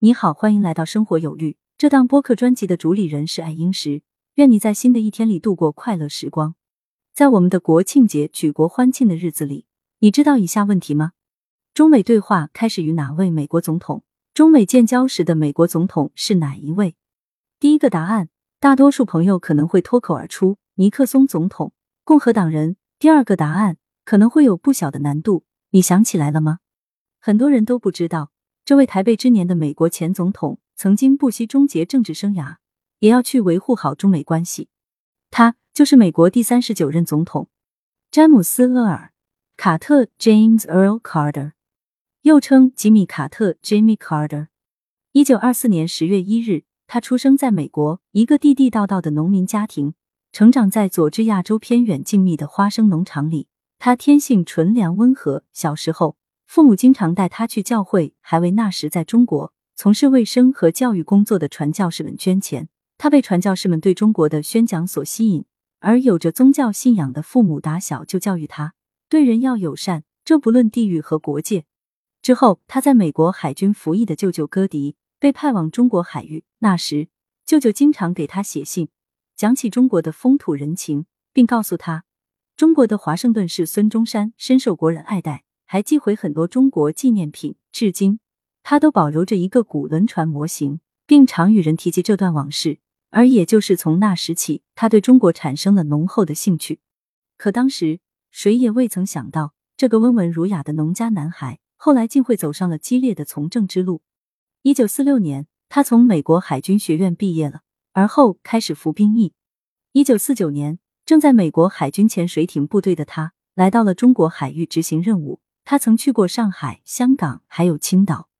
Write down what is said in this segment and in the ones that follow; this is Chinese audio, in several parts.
你好，欢迎来到生活有律。这档播客专辑的主理人是爱英石。愿你在新的一天里度过快乐时光。在我们的国庆节举国欢庆的日子里，你知道以下问题吗？中美对话开始于哪位美国总统？中美建交时的美国总统是哪一位？第一个答案，大多数朋友可能会脱口而出：尼克松总统，共和党人。第二个答案可能会有不小的难度，你想起来了吗？很多人都不知道，这位台北之年的美国前总统曾经不惜终结政治生涯，也要去维护好中美关系。他就是美国第三十九任总统詹姆斯·厄尔·卡特 （James Earl Carter），又称吉米·卡特 （Jimmy Carter）。一九二四年十月一日，他出生在美国一个地地道道的农民家庭。成长在佐治亚州偏远静谧的花生农场里，他天性纯良温和。小时候，父母经常带他去教会，还为那时在中国从事卫生和教育工作的传教士们捐钱。他被传教士们对中国的宣讲所吸引，而有着宗教信仰的父母打小就教育他对人要友善，这不论地域和国界。之后，他在美国海军服役的舅舅戈迪被派往中国海域，那时舅舅经常给他写信。讲起中国的风土人情，并告诉他，中国的华盛顿是孙中山深受国人爱戴，还寄回很多中国纪念品。至今，他都保留着一个古轮船模型，并常与人提及这段往事。而也就是从那时起，他对中国产生了浓厚的兴趣。可当时谁也未曾想到，这个温文儒雅的农家男孩，后来竟会走上了激烈的从政之路。一九四六年，他从美国海军学院毕业了。而后开始服兵役。一九四九年，正在美国海军潜水艇部队的他，来到了中国海域执行任务。他曾去过上海、香港，还有青岛。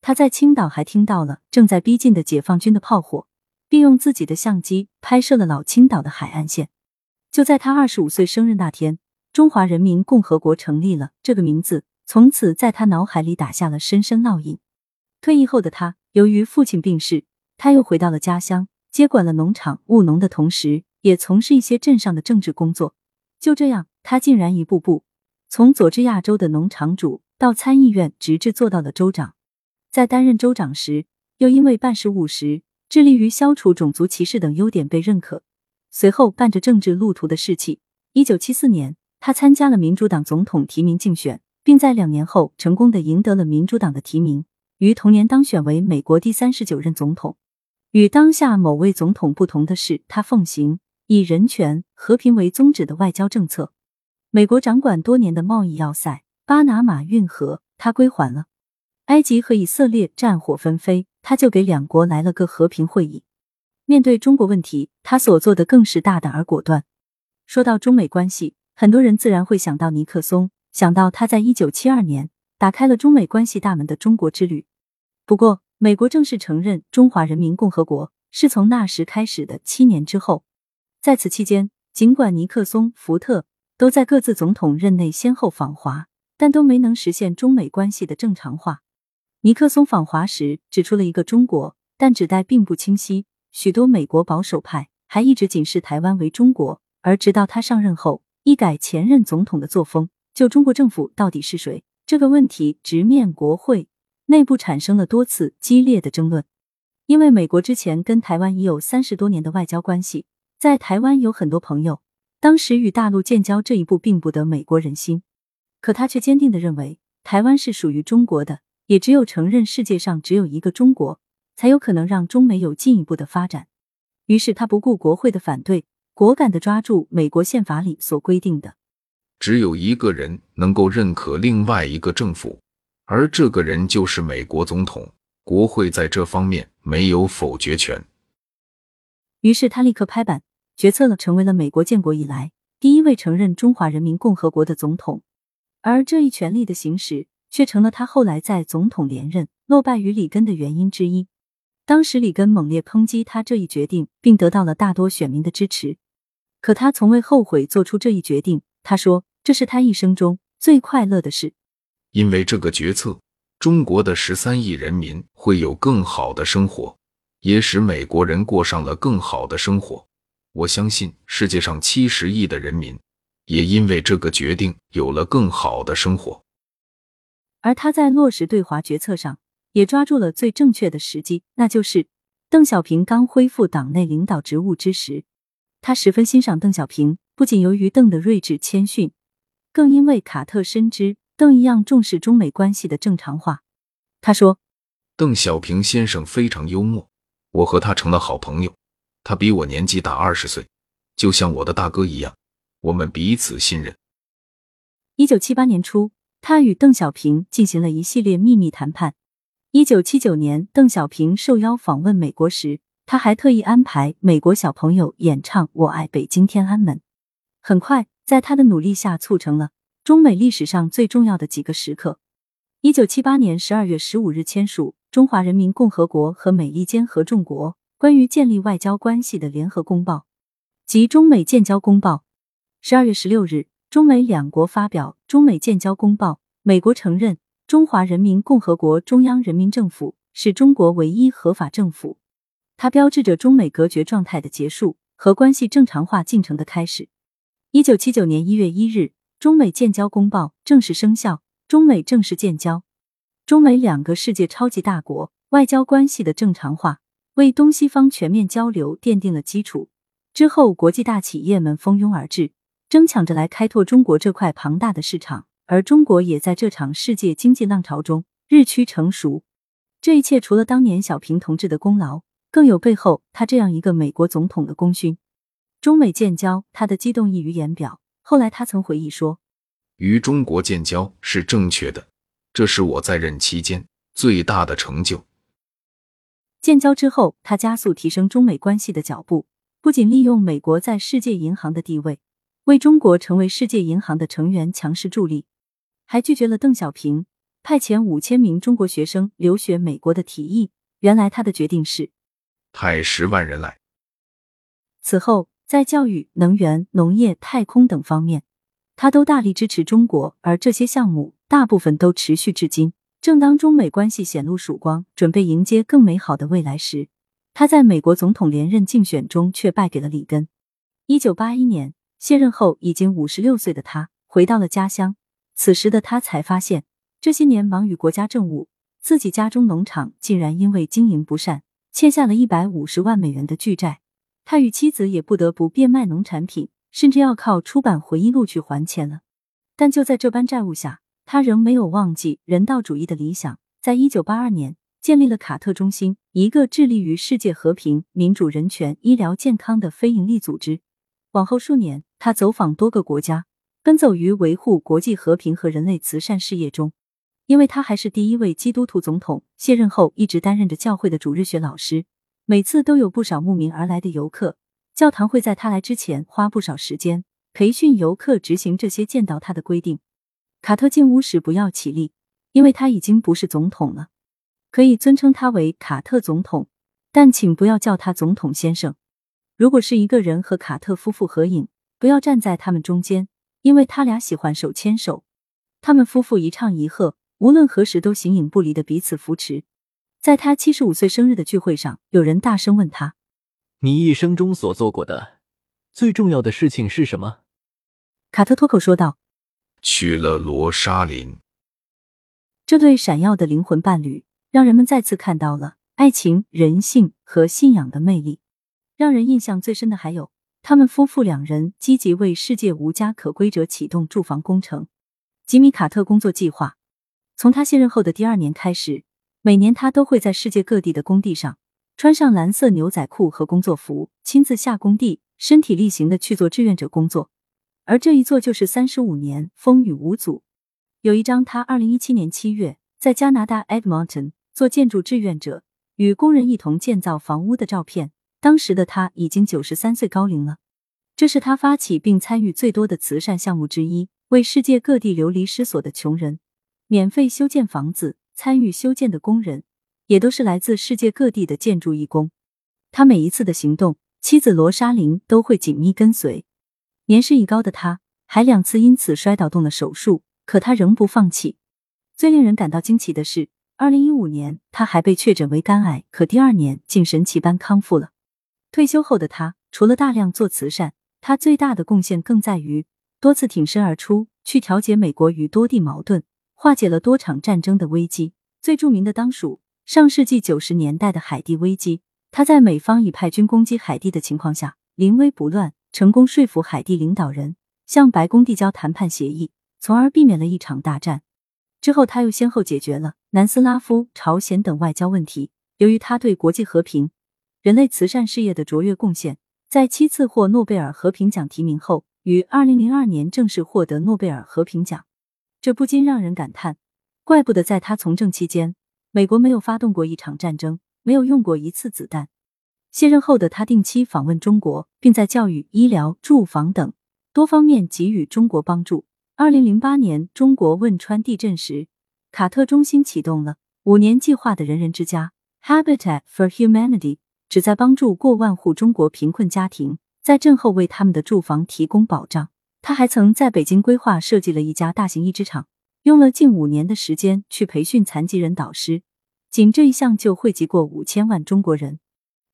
他在青岛还听到了正在逼近的解放军的炮火，并用自己的相机拍摄了老青岛的海岸线。就在他二十五岁生日那天，中华人民共和国成立了。这个名字从此在他脑海里打下了深深烙印。退役后的他，由于父亲病逝，他又回到了家乡。接管了农场务农的同时，也从事一些镇上的政治工作。就这样，他竟然一步步从佐治亚州的农场主到参议院，直至做到了州长。在担任州长时，又因为办事务实、致力于消除种族歧视等优点被认可。随后，伴着政治路途的士气，一九七四年，他参加了民主党总统提名竞选，并在两年后成功的赢得了民主党的提名，于同年当选为美国第三十九任总统。与当下某位总统不同的是，他奉行以人权、和平为宗旨的外交政策。美国掌管多年的贸易要塞巴拿马运河，他归还了；埃及和以色列战火纷飞，他就给两国来了个和平会议。面对中国问题，他所做的更是大胆而果断。说到中美关系，很多人自然会想到尼克松，想到他在一九七二年打开了中美关系大门的中国之旅。不过，美国正式承认中华人民共和国是从那时开始的。七年之后，在此期间，尽管尼克松、福特都在各自总统任内先后访华，但都没能实现中美关系的正常化。尼克松访华时指出了一个中国，但指代并不清晰。许多美国保守派还一直警示台湾为中国，而直到他上任后，一改前任总统的作风，就中国政府到底是谁这个问题直面国会。内部产生了多次激烈的争论，因为美国之前跟台湾已有三十多年的外交关系，在台湾有很多朋友，当时与大陆建交这一步并不得美国人心，可他却坚定的认为台湾是属于中国的，也只有承认世界上只有一个中国，才有可能让中美有进一步的发展。于是他不顾国会的反对，果敢的抓住美国宪法里所规定的，只有一个人能够认可另外一个政府。而这个人就是美国总统，国会在这方面没有否决权。于是他立刻拍板决策了，成为了美国建国以来第一位承认中华人民共和国的总统。而这一权力的行使，却成了他后来在总统连任落败于里根的原因之一。当时里根猛烈抨击他这一决定，并得到了大多选民的支持。可他从未后悔做出这一决定。他说：“这是他一生中最快乐的事。”因为这个决策，中国的十三亿人民会有更好的生活，也使美国人过上了更好的生活。我相信世界上七十亿的人民也因为这个决定有了更好的生活。而他在落实对华决策上也抓住了最正确的时机，那就是邓小平刚恢复党内领导职务之时。他十分欣赏邓小平，不仅由于邓的睿智谦逊，更因为卡特深知邓一样重视中美关系的正常化。他说：“邓小平先生非常幽默，我和他成了好朋友。他比我年纪大二十岁，就像我的大哥一样，我们彼此信任。”一九七八年初，他与邓小平进行了一系列秘密谈判。一九七九年，邓小平受邀访问美国时，他还特意安排美国小朋友演唱《我爱北京天安门》。很快，在他的努力下，促成了中美历史上最重要的几个时刻。一九七八年十二月十五日签署《中华人民共和国和美利坚合众国关于建立外交关系的联合公报》及《中美建交公报》。十二月十六日，中美两国发表《中美建交公报》，美国承认。中华人民共和国中央人民政府是中国唯一合法政府，它标志着中美隔绝状态的结束和关系正常化进程的开始。一九七九年一月一日，中美建交公报正式生效，中美正式建交。中美两个世界超级大国外交关系的正常化，为东西方全面交流奠定了基础。之后，国际大企业们蜂拥而至，争抢着来开拓中国这块庞大的市场。而中国也在这场世界经济浪潮中日趋成熟。这一切除了当年小平同志的功劳，更有背后他这样一个美国总统的功勋。中美建交，他的激动溢于言表。后来他曾回忆说：“与中国建交是正确的，这是我在任期间最大的成就。”建交之后，他加速提升中美关系的脚步，不仅利用美国在世界银行的地位，为中国成为世界银行的成员强势助力。还拒绝了邓小平派遣五千名中国学生留学美国的提议。原来他的决定是派十万人来。此后，在教育、能源、农业、太空等方面，他都大力支持中国，而这些项目大部分都持续至今。正当中美关系显露曙光，准备迎接更美好的未来时，他在美国总统连任竞选中却败给了里根。一九八一年，卸任后已经五十六岁的他回到了家乡。此时的他才发现，这些年忙于国家政务，自己家中农场竟然因为经营不善，欠下了一百五十万美元的巨债。他与妻子也不得不变卖农产品，甚至要靠出版回忆录去还钱了。但就在这般债务下，他仍没有忘记人道主义的理想。在一九八二年，建立了卡特中心，一个致力于世界和平、民主、人权、医疗健康的非营利组织。往后数年，他走访多个国家。奔走于维护国际和平和人类慈善事业中，因为他还是第一位基督徒总统。卸任后一直担任着教会的主日学老师，每次都有不少慕名而来的游客。教堂会在他来之前花不少时间培训游客执行这些见到他的规定。卡特进屋时不要起立，因为他已经不是总统了，可以尊称他为卡特总统，但请不要叫他总统先生。如果是一个人和卡特夫妇合影，不要站在他们中间。因为他俩喜欢手牵手，他们夫妇一唱一和，无论何时都形影不离的彼此扶持。在他七十五岁生日的聚会上，有人大声问他：“你一生中所做过的最重要的事情是什么？”卡特脱口说道：“娶了罗莎琳。”这对闪耀的灵魂伴侣，让人们再次看到了爱情、人性和信仰的魅力。让人印象最深的还有。他们夫妇两人积极为世界无家可归者启动住房工程。吉米·卡特工作计划从他卸任后的第二年开始，每年他都会在世界各地的工地上穿上蓝色牛仔裤和工作服，亲自下工地，身体力行的去做志愿者工作。而这一做就是三十五年，风雨无阻。有一张他二零一七年七月在加拿大 Edmonton 做建筑志愿者，与工人一同建造房屋的照片。当时的他已经九十三岁高龄了，这是他发起并参与最多的慈善项目之一，为世界各地流离失所的穷人免费修建房子。参与修建的工人也都是来自世界各地的建筑义工。他每一次的行动，妻子罗莎琳都会紧密跟随。年事已高的他，还两次因此摔倒动了手术，可他仍不放弃。最令人感到惊奇的是，二零一五年他还被确诊为肝癌，可第二年竟神奇般康复了。退休后的他，除了大量做慈善，他最大的贡献更在于多次挺身而出，去调解美国与多地矛盾，化解了多场战争的危机。最著名的当属上世纪九十年代的海地危机，他在美方已派军攻击海地的情况下，临危不乱，成功说服海地领导人向白宫递交谈判协议，从而避免了一场大战。之后，他又先后解决了南斯拉夫、朝鲜等外交问题。由于他对国际和平、人类慈善事业的卓越贡献，在七次获诺贝尔和平奖提名后，于二零零二年正式获得诺贝尔和平奖。这不禁让人感叹：怪不得在他从政期间，美国没有发动过一场战争，没有用过一次子弹。卸任后的他定期访问中国，并在教育、医疗、住房等多方面给予中国帮助。二零零八年中国汶川地震时，卡特中心启动了五年计划的“人人之家 ”（Habitat for Humanity），旨在帮助过万户中国贫困家庭，在震后为他们的住房提供保障。他还曾在北京规划设计了一家大型义肢厂，用了近五年的时间去培训残疾人导师，仅这一项就惠及过五千万中国人。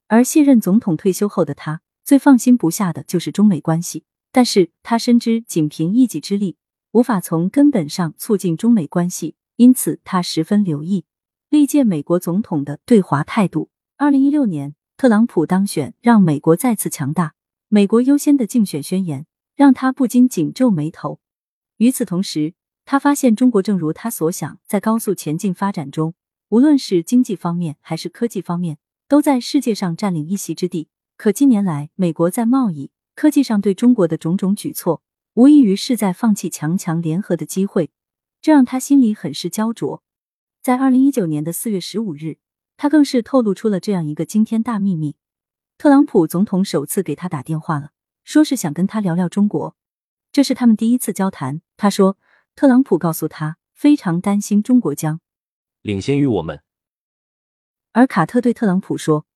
而卸任总统退休后的他，最放心不下的就是中美关系。但是他深知仅凭一己之力无法从根本上促进中美关系，因此他十分留意历届美国总统的对华态度。二零一六年，特朗普当选，让美国再次强大。美国优先的竞选宣言让他不禁紧皱眉头。与此同时，他发现中国正如他所想，在高速前进发展中，无论是经济方面还是科技方面。都在世界上占领一席之地。可近年来，美国在贸易、科技上对中国的种种举措，无异于是在放弃强强联合的机会，这让他心里很是焦灼。在二零一九年的四月十五日，他更是透露出了这样一个惊天大秘密：特朗普总统首次给他打电话了，说是想跟他聊聊中国。这是他们第一次交谈。他说，特朗普告诉他，非常担心中国将领先于我们。而卡特对特朗普说：“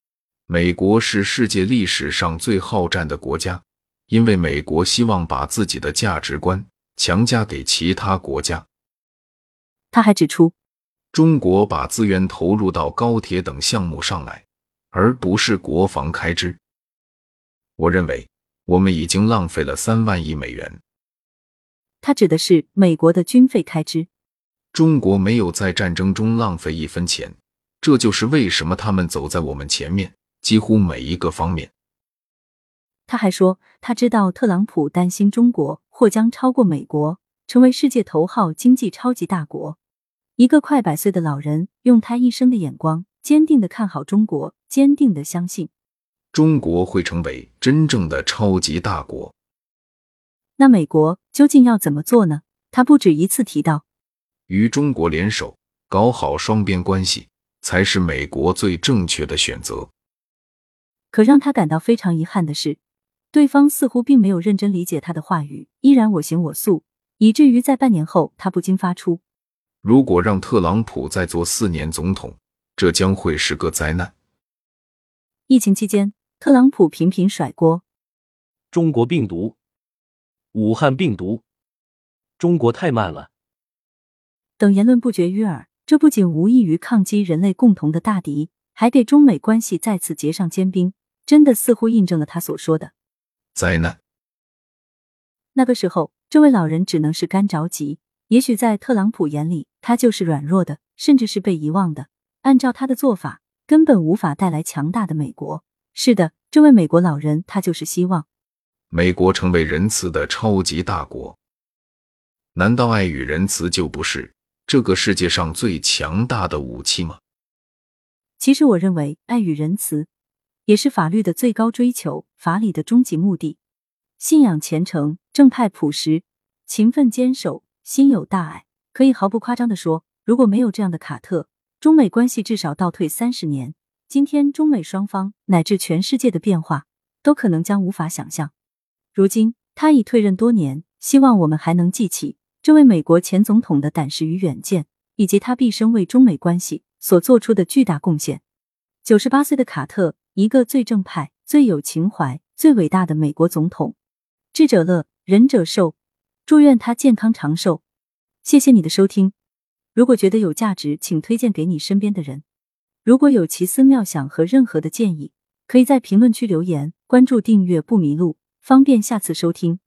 美国是世界历史上最好战的国家，因为美国希望把自己的价值观强加给其他国家。”他还指出，中国把资源投入到高铁等项目上来，而不是国防开支。我认为我们已经浪费了三万亿美元。他指的是美国的军费开支。中国没有在战争中浪费一分钱。这就是为什么他们走在我们前面，几乎每一个方面。他还说，他知道特朗普担心中国或将超过美国，成为世界头号经济超级大国。一个快百岁的老人，用他一生的眼光，坚定的看好中国，坚定的相信中国会成为真正的超级大国。那美国究竟要怎么做呢？他不止一次提到，与中国联手，搞好双边关系。才是美国最正确的选择。可让他感到非常遗憾的是，对方似乎并没有认真理解他的话语，依然我行我素，以至于在半年后，他不禁发出：“如果让特朗普再做四年总统，这将会是个灾难。”疫情期间，特朗普频频甩锅：“中国病毒，武汉病毒，中国太慢了。”等言论不绝于耳。这不仅无异于抗击人类共同的大敌，还给中美关系再次结上坚冰，真的似乎印证了他所说的灾难。那个时候，这位老人只能是干着急。也许在特朗普眼里，他就是软弱的，甚至是被遗忘的。按照他的做法，根本无法带来强大的美国。是的，这位美国老人，他就是希望美国成为仁慈的超级大国。难道爱与仁慈就不是？这个世界上最强大的武器吗？其实，我认为爱与仁慈也是法律的最高追求，法理的终极目的。信仰虔诚、正派朴实、勤奋坚守、心有大爱，可以毫不夸张的说，如果没有这样的卡特，中美关系至少倒退三十年。今天，中美双方乃至全世界的变化，都可能将无法想象。如今，他已退任多年，希望我们还能记起。这位美国前总统的胆识与远见，以及他毕生为中美关系所做出的巨大贡献。九十八岁的卡特，一个最正派、最有情怀、最伟大的美国总统。智者乐，仁者寿。祝愿他健康长寿。谢谢你的收听。如果觉得有价值，请推荐给你身边的人。如果有奇思妙想和任何的建议，可以在评论区留言。关注订阅不迷路，方便下次收听。